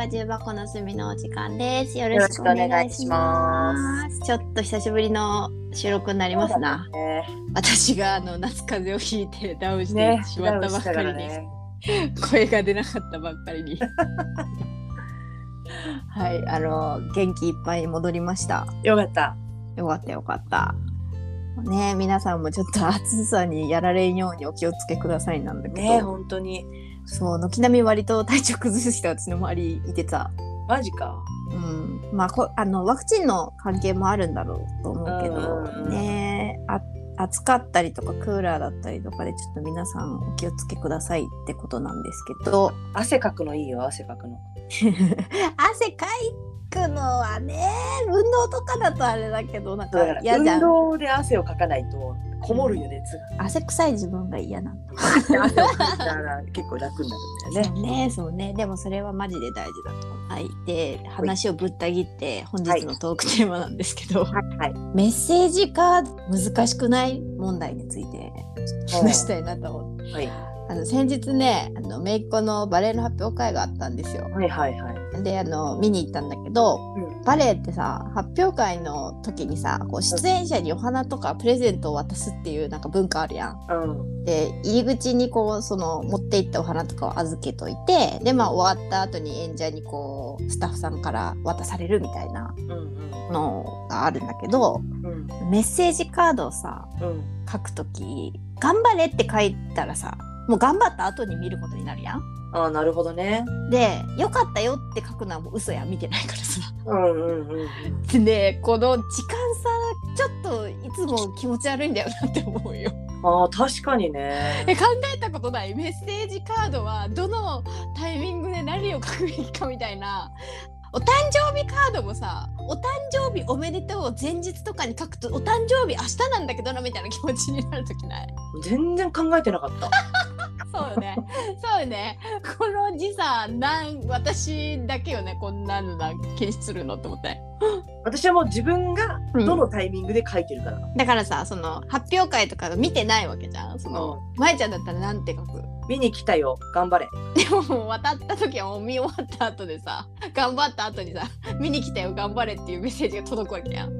は重箱の隅のお時間です。よよろしくお願いしま。ますちょっと久しぶりの収録になりますな。ね私があの夏風邪をひいてダウンしてねしまったばっかりに、ね声が出なかったばっかりに。はい、あの元気いっぱいに戻りました。よかった。よかったよかった。ね皆さんもちょっと暑さにやられんようにお気をつけくださいなんだけど、ね本当に。そう軒並み割と体調崩して私の周りいてた。マジか。うん、まあこあのワクチンの関係もあるんだろうと思うけど、ねあ暑かったりとかクーラーだったりとかでちょっと皆さんお気をつけくださいってことなんですけど汗かくのいいよ、汗かくの。汗かくのはね運動とかだとあれだけどなんか嫌じゃん運動で汗をかかないとこもるよ、熱が。汗臭い自分が嫌なんだ結構楽になるんだよね。ねそうねでもそれはマジで大事だとはいで話をぶった切って本日のトークテーマなんですけど、はいはい。メッセージが難しくない問題について話したいなと思って、はいあの先日ねあの姪っ子のバレエの発表会があったんですよ。はいはいはい。であの見に行ったんだけどうんバレエってさ発表会の時にさこう出演者にお花とかプレゼントを渡すっていうなんか文化あるやん。うん。で入り口にこうその持って行ったお花とかを預けといてでまあ終わった後に演者にこうスタッフさんから渡されるみたいなのがあるんだけどうんメッセージカードをさうん。書くとき「頑張れ」って書いたらさもう頑張った後に見ることになるやん。ああ、なるほどね。で「よかったよ」って書くのはもう嘘や見てないからさ。うんうんうん。でねこの時間差ちょっといつも気持ち悪いんだよなって思うよ。ああ、確かにね。え考えたことない？メッセージカードはどのタイミングで何を書くべきかみたいな。お誕生日カードもさお誕生日おめでとうを前日とかに書くとお誕生日明日なんだけどなみたいな気持ちになる時ない？全然考えてなかった。そうよね。そうよね。この字さ、なん、私だけよね、こんなのな気にするのと思って。私はもう自分がどのタイミングで書いてるから。だからさ、その発表会とか見てないわけじゃん。その、まえちゃんだったらなんて書く？見に来たよ。頑張れ。でも渡った時はもう見終わった後でさ、頑張った後にさ、見に来たよ、頑張れっていうメッセージが届くわけやん。う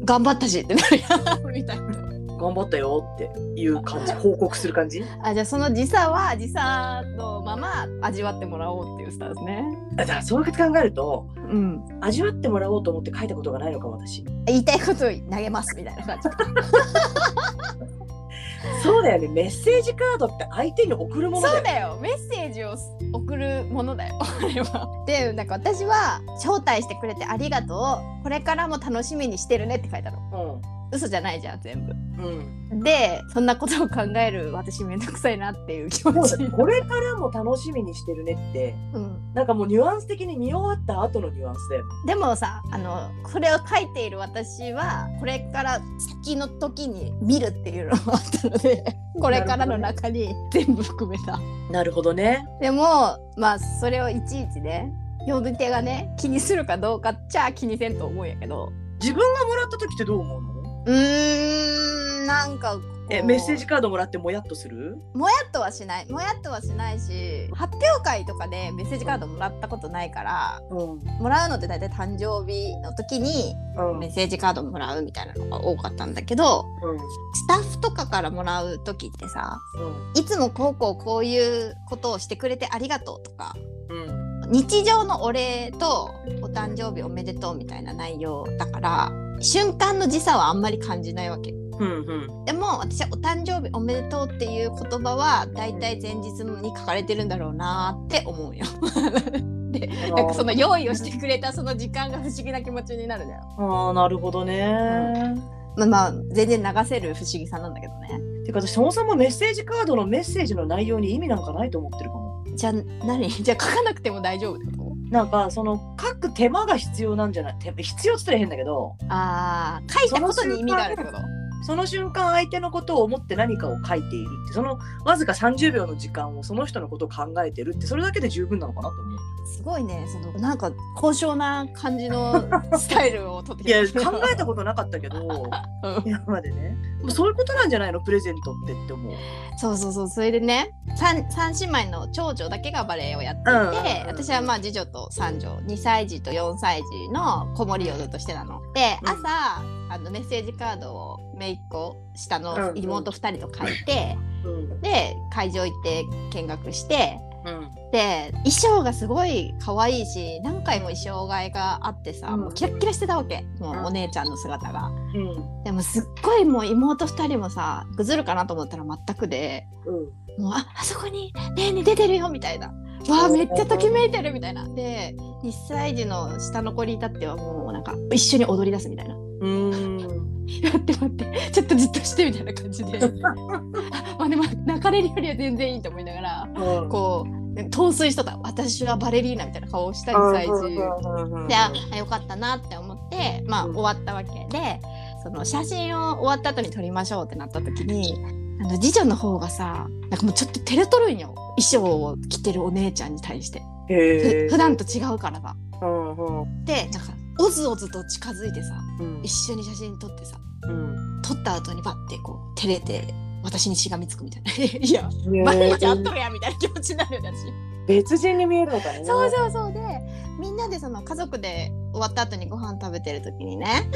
ん。頑張ったしってなるやん。みたいな。頑張ったよっていう感じ。報告する感じ？あ、じゃあその時差は時差のまま味わってもらおうっていうスタンスね。だからそういうこと考えると、うん。味わってもらおうと思って書いたことがないのかも私。言いたいことを投げますみたいな感じ。そうだよね。メッセージカードって相手に送るものだよ。そうだよメッセージを送るものだよあれは。でなんか私は「招待してくれてありがとうこれからも楽しみにしてるね」って書いたの嘘じゃないじゃん全部。うん。うん。でそんなことを考える私めんどくさいなっていう気持ちこれからも楽しみにしてるねって、うん、なんかもうニュアンス的に見終わった後のニュアンスだよね。でもさあのこれを書いている私はこれから先の時に見るっていうのがあったので これからの中に全部含めた。なるほどね。でもまあそれをいちいちね読み手がね気にするかどうかっちゃ気にせんと思うんやけど自分がもらった時ってどう思うの？うーんなんかえ、メッセージカードもらってもやっとする？もやっとはしないもやっとはしないし発表会とかでメッセージカードもらったことないからうん。もらうのって大体誕生日の時にうん。メッセージカードもらうみたいなのが多かったんだけどうん。スタッフとかからもらう時ってさうん。いつもこうこうこういうことをしてくれてありがとうとかうん。日常のお礼とお誕生日おめでとうみたいな内容だから瞬間の時差はあんまり感じないわけうん。うん。でも私はお誕生日おめでとうっていう言葉はだいたい前日に書かれてるんだろうなって思うよ でなんかその用意をしてくれたその時間が不思議な気持ちになるのよああ、なるほどね。まあまあ全然流せる不思議さなんだけどねてか私そもそもメッセージカードのメッセージの内容に意味なんかないと思ってるかも。じゃあ何？じゃあ書かなくても大丈夫ってことなんかその書く手間が必要なんじゃない？手必要って言ったら変だけど。ああ書いたことに意味があるってこと？その瞬間相手のことを思って何かを書いているってそのわずか30秒の時間をその人のことを考えてるってそれだけで十分なのかなと思う。すごいね。そのなんか高尚な感じの スタイルを取っていや考えたことなかったけどうん。今までね。もうそういうことなんじゃないの？プレゼントってって思う。そうそうそう。それでね三三姉妹の長女だけがバレエをやっていて、うん。うんうん私はまあ次女と三女。2歳児と4歳児の子守をずっとしてたの。でうん。朝、あのメッセージカードを姪っ子下の妹2人と書いて、うんで会場行って見学してうんで衣装がすごい可愛いし何回も衣装替えがあってさ、うんもうキラッキラしてたわけもううんお姉ちゃんの姿が。うんでもすっごいもう妹2人もさぐずるかなと思ったら全くで。うんもうああそこにねえねえ出てるよみたいな。わあめっちゃときめいてるみたいな。で2歳児の下の子に至ってはもうなんか一緒に踊り出すみたいな。うん。待って待って。ちょっとじっとしてみたいな感じで。あまあでも泣かれるよりは全然いいと思いながらうん。こう陶酔しとった。私はバレリーナみたいな顔をした2歳児。でああよかったなって思ってまあうん。終わったわけ。でその写真を終わった後に撮りましょうってなった時にあの次女の方がさなんかもうちょっと照れとるんよ衣装を着てるお姉ちゃんに対して。普段と違うからさ。うん。うん。でなんかおずおずと近づいてさうん。一緒に写真撮ってさうん。撮った後にバッてこう照れて私にしがみつくみたいな。いや毎日会っとるやんみたいな気持ちになるよね私。別人に見えるのかね。そうそうそう。でみんなでその家族で終わった後にご飯食べてる時にね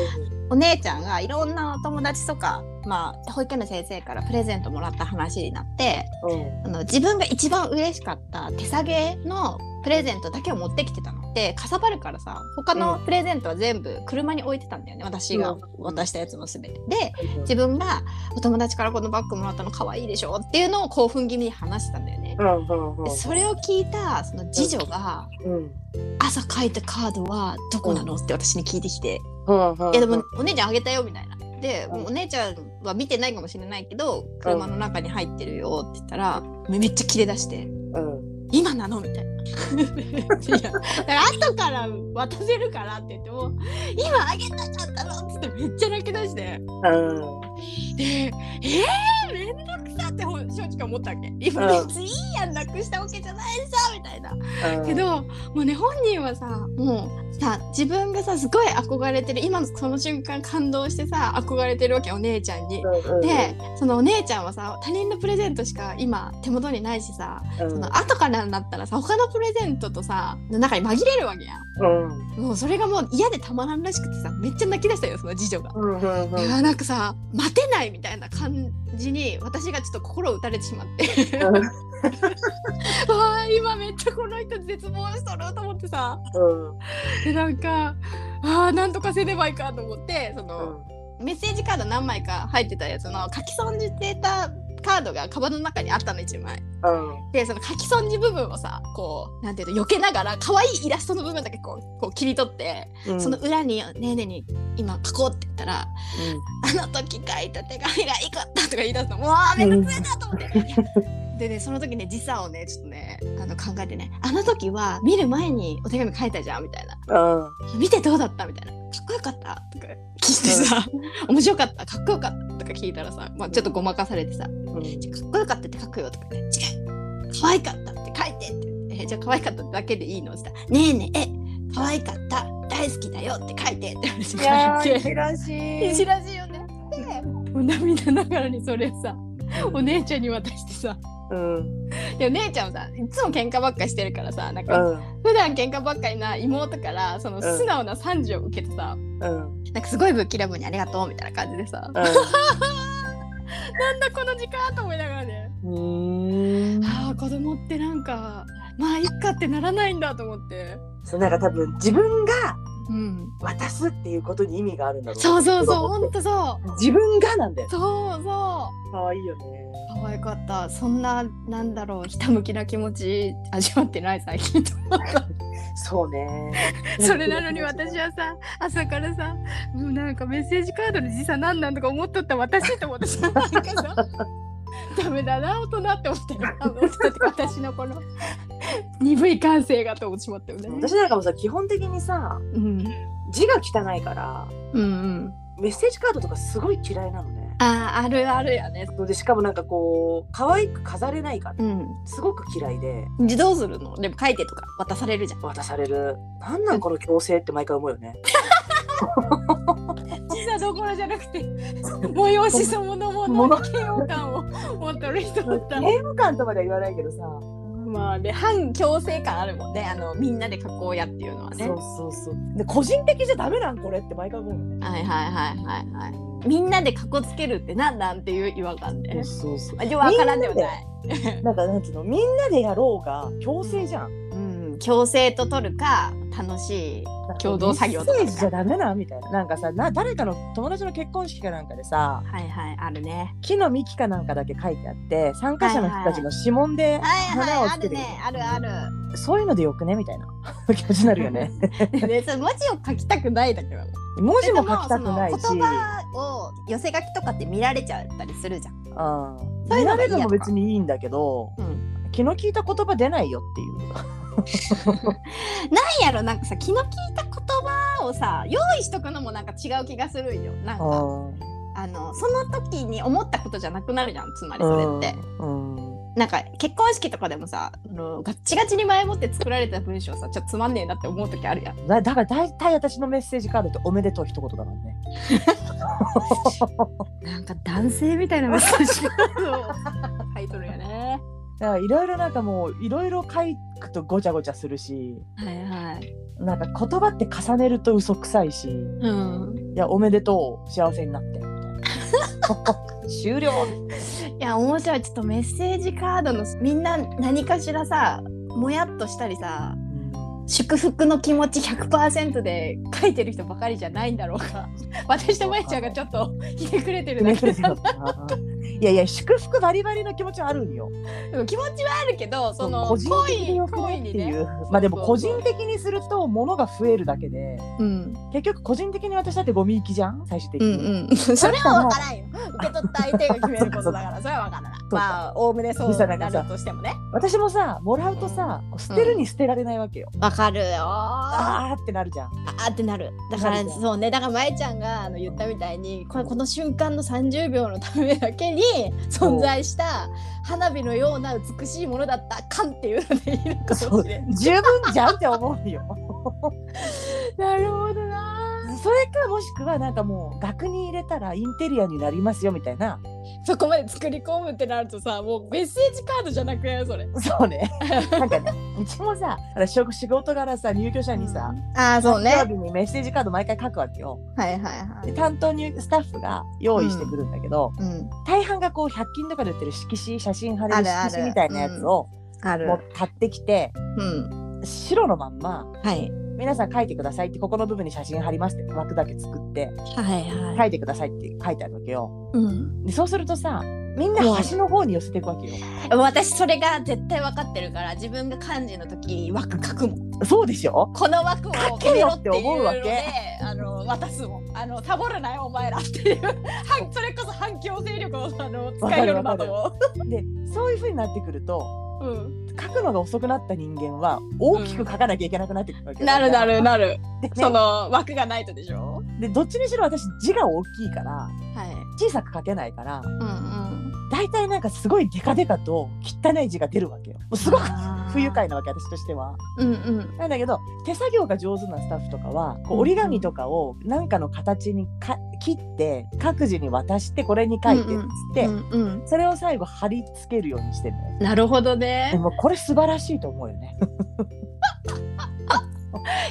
お姉ちゃんがいろんなお友達とか、まあ、保育園の先生からプレゼントもらった話になってうん。あの自分が一番嬉しかった手提げのプレゼントだけを持ってきてたのでかさばるからさ他のプレゼントは全部車に置いてたんだよね私がうん。渡したやつも全て。で自分がお友達からこのバッグもらったの可愛いでしょっていうのを興奮気味に話してたんだよね。でそれを聞いたその次女がうん。朝書いたカードはどこなの？って私に聞いてきて。いやでもお姉ちゃんあげたよみたいな。で、うん。お姉ちゃんは見てないかもしれないけど車の中に入ってるよって言ったらめめっちゃ切れ出して。うん「今なの?」みたいな。いやだから後から渡せるからって言っても「今あげたかったの?」っつってめっちゃ泣き出してうんで「えー、めんどくさ」って正直思ったわけ。今うん別にいいやんなくしたわけじゃないさみたいな。うんけどもうね本人はさもうさ自分がさすごい憧れてる今のその瞬間感動してさ憧れてるわけお姉ちゃんに。うんでそのお姉ちゃんはさ他人のプレゼントしか今手元にないしさ、うんその後からになったらさ他のプレゼントとさの中に紛れるわけやうんん。もうそれがもう嫌でたまらんらしくてさめっちゃ泣き出したよその次女が。うんうんうんいやなんかさ待てないみたいな感じに私がちょっと心を打たれてしまって わあ今めっちゃこの人絶望しとると思ってさ。でなんかああなんとかせねばいかと思ってその、メッセージカード何枚か入ってたやつの書き損じてたカードがカバンの中にあったの1枚。うん。でその書き損じ部分をさこうなんていうの避けながら可愛いイラストの部分だけこうこう切り取って、うん。その裏に「ねえねえに今書こう」って言ったら「あの時書いた手紙がいかった」とか言い出すのもうめんどくせえなと思って。でねその時ね時差をねちょっとねあの考えてねあの時は見る前にお手紙書いたじゃんみたいな。うん。見てどうだったみたいな。かっこよかった？とか聞いてさ、面白かった？かっこよかった？とか聞いたらさ、まあ、ちょっとごまかされてさうん。じゃあかっこよかったって書くよとか言って違う。可愛かったって書いてって。えじゃあ可愛かっただけでいいの？って言ったらねえねええ可愛かった。大好きだよって書いてっていや言われて。ーいじらしい。しらしいよね。でもう涙ながらにそれさお姉ちゃんに渡してさうん。いや姉ちゃんはさいつも喧嘩ばっかしてるからさなんかうん。普段喧嘩ばっかりな妹からその素直な賛辞を受けてさ、うん。なんかすごいぶっきらぼうにありがとうみたいな感じでさ、なんだこの時間と思いながらね、うん。ああ子供ってなんかまあいっかってならないんだと思って、そうなんか多分自分がうん、渡すっていうことに意味があるんだろうそうそうそうほんとそう。自分がなんだよ。そうそ可愛いよね。う可愛かった。そんななんだろうひたむきな気持ち味わってない最近。と思ったそうね。それなのに私はさ朝からさもうなんかメッセージカードの時差なんなんとか思っとった私と思ってさ なんかさダメだな大人って思ってる私のこの 鈍い感性がと思ってしまったよね。私なんかもさ基本的にさうん。字が汚いからうんうん。メッセージカードとかすごい嫌いなのね。あーあるあるやね。でしかもなんかこう可愛く飾れないからうん。すごく嫌いで。自動するの？でも書いてとか渡されるじゃん。渡される。なんなんこの強制って毎回思うよね。小さどころじゃなくて催しそのものに嫌悪感を持ってる人だった。ゲーム感とまでは言わないけどさ、まあで反強制感あるもんね。あのみんなで書こうやっていうのはね。そうそうそう。で個人的じゃダメなんこれって毎回思うよね。はいはいはいはいはい。みんなでかこつけるってなんなんっていう違和感で、そうそうまあ、よくわからんではない。なんかなんつうの？みんなでやろうが強制じゃん。うん強制と取るか楽しい共同作業とかメッセージじゃダメなみたいな。なんかさな誰かの友達の結婚式かなんかでさはいはいあるね。木の幹かなんかだけ書いてあって参加者の人たちの指紋ではい花をつけてるはいあるねあるある。そういうのでよくね？みたいな。気持ちになるよね。でそれ文字を書きたくないだけなの。文字も書きたくないし。言葉を寄せ書きとかって見られちゃったりするじゃん。うんそういうの見られるのも別にいいんだけどうん。気の利いた言葉出ないよっていう なんやろなんかさ気の利いた言葉をさ用意しとくのもなんか違う気がするんよ。なんかあのその時に思ったことじゃなくなるじゃんつまりそれって、なんか結婚式とかでもさあのガッチガチに前もって作られた文章さちょっとつまんねえなって思う時あるやん。だだから大体私のメッセージカードっておめでとう一言だからね。なんか男性みたいなメッセージを書いとるよね。だからいろいろなんかもういろいろ書くとごちゃごちゃするしはいはい。なんか言葉って重ねると嘘くさいしうん。いやおめでとう幸せになって。みたいな終了。いや面白い。ちょっとメッセージカードのみんな何かしらさもやっとしたりさ祝福の気持ち100%で書いてる人ばかりじゃないんだろうか。私とまゆちゃんがちょっとひねくれてるだけだいやいや祝福バリバリの気持ちはあるんよ。でも気持ちはあるけどその個人的にっていう。まあでも個人的にすると物が増えるだけでうん。結局個人的に私だってゴミ行きじゃん？最終的うに。んうん。それは分からんよ。受け取った相手が決めることだからそれは分からないまあおおむねそうなるとしてもね。私もさもらうとさ捨てるに捨てられないわけよ。分かるよ。ああーってなるじゃん。ーってなる。だからそうね。だからまゆちゃんがあの言ったみたいにこの瞬間の30秒のためだけに存在した花火のような美しいものだったかんっていうのでいいのかもしれん十分じゃんって思うよ。なるほどなそれかもしくはなんかもう額に入れたらインテリアになりますよみたいな。そこまで作り込むってなるとさもうメッセージカードじゃなくないそれ。そうね。なんかねうちもさ仕仕事柄さ入居者にさ、ああそうね。日にメッセージカード毎回書くわけよ。はいはいはで担当にスタッフが用意してくるんだけど、うん。大半がこう100均とかで売ってる色紙写真貼れる色紙みたいなやつをあもう買ってきて、うん。白のまんまはい皆さん書いてくださいってここの部分に写真貼りますって枠だけ作ってはいは書いてくださいって書いてあるわけよ。うん。でそうするとさみんな端の方に寄せていくわけよ。私それが絶対分かってるから自分が漢字の時枠書くもん。そうでしょこの枠を書けよって思うわけ。あの渡すもん。あのサボるなよお前らっていう。反 それこそ反強制力をあの使えるなと思でそういう風になってくるとう、うん、書くのが遅くなった人間は大きく書かなきゃいけなくなってくるわけよ、なるなるなる。で,、ね、その枠がないとでしょ？でどっちにしろ私字が大きいからはい。小さく書けないからうんうん。大体なんかすごいデカデカと汚い字が出るわけよ。もうすごくあー。不愉快なわけ私としては。うんうん。なんだけど手作業が上手なスタッフとかはこう折り紙とかを何かの形にか切って各自に渡してこれに書いてっつって、うんうん。それを最後貼り付けるようにしてるのよ。なるほどでねもこれ素晴らしいと思うよね。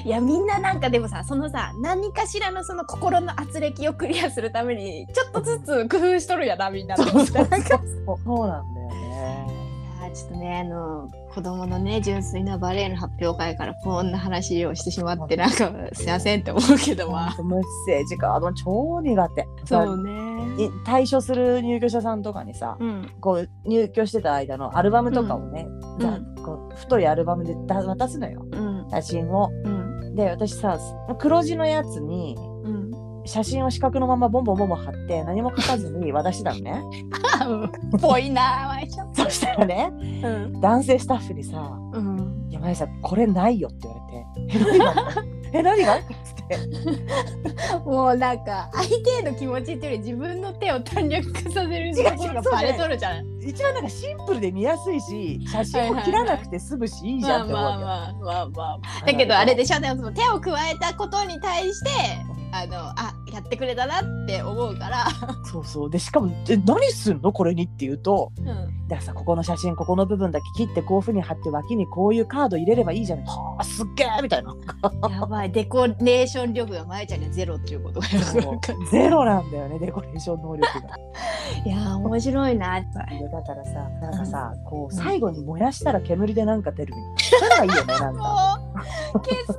いやみんななんかでもさそのさ何かしらのその心の圧力をクリアするためにちょっとずつ工夫しとるやなみんなそうなんだよ。ねちょっとねあの子供のね純粋なバレエの発表会からこんな話をしてしまってなんかすいませんって思うけどまあ。ほんとメッセージカード超苦手。そうね。い退所する入居者さんとかにさうん。こう入居してた間のアルバムとかをね、ざうん。こう太いアルバムでだ渡すのよ。うん。写真を。うん。で私さ黒字のやつにうん。写真を四角のままボンボンボンボン貼って何も書かずに渡してたのね。ぽいなそしたらねうん男性スタッフにさうん「いやまゆさんこれないよ」って言われて「え何が? 」え何が?」もうなんか相手への気持ちっていうより自分の手を短絡化させるところがバレとるじゃん。一番なんかシンプルで見やすいし写真も切らなくて済むしいいじゃんって思うよ。まあまあまあまあまあ。だけどあれでしょ？でも手を加えたことに対してあのあやってくれたなって思うから。そうそうでしかも「え何すんの？これに?」って言うとうん「だからさここの写真ここの部分だけ切ってこういうふうに貼って脇にこういうカード入れればいいじゃん」はあすっげえ!」みたいな やばいデコレーション力がまえちゃんにはゼロっていうことがゼロなんだよねデコレーション能力が。いやー面白いな。だからさなんかさこう最後に燃やしたら煙でなんか出るみたいなそういうのがいいよねなんもか。う消すこ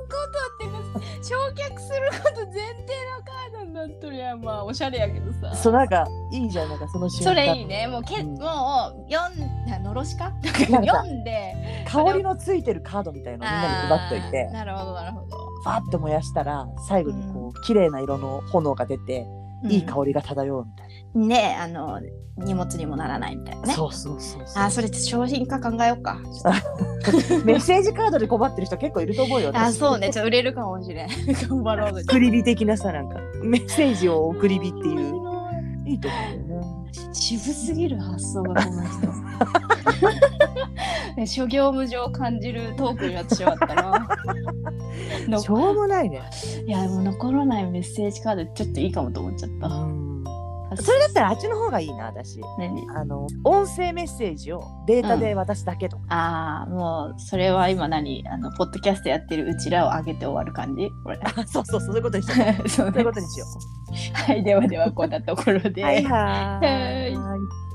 とって 焼却すること前提のカードになっとるやんまあおしゃれやけどさ。そうなんかいいじゃんなんかその瞬間。それいいね。もうけ、うん。もう読んなのろしか？か読んで。香りのついてるカードみたいのをみんなに配っといて。なるほどなるほど。ファッと燃やしたら最後にこう綺麗な色の炎が出て、いい香りが漂うみたいりねあの荷物にもならないみたいなな、ね。そうそうそうあそれ商品化考えようか。メッセージカードで困ってる人結構いると思うよあそうねちょっと売れるかもしれん。頑張ろうぜ。送り火的なさなんかメッセージを送り火っていういいと思うよね渋すぎる発想がこの人。ね諸行無常を感じるトークになってしまったな。のしょうもないね。いやでも残らないメッセージカードちょっといいかもと思っちゃった。それだったらあっちの方がいいな私。何？あの音声メッセージをデータで渡すだけとか、ああもうそれは今何？あのポッドキャストやってるうちらを上げて終わる感じ？これ。あそうそうそういうことにしよう。そういうことにしよはいではではこんなところで。うはい。はい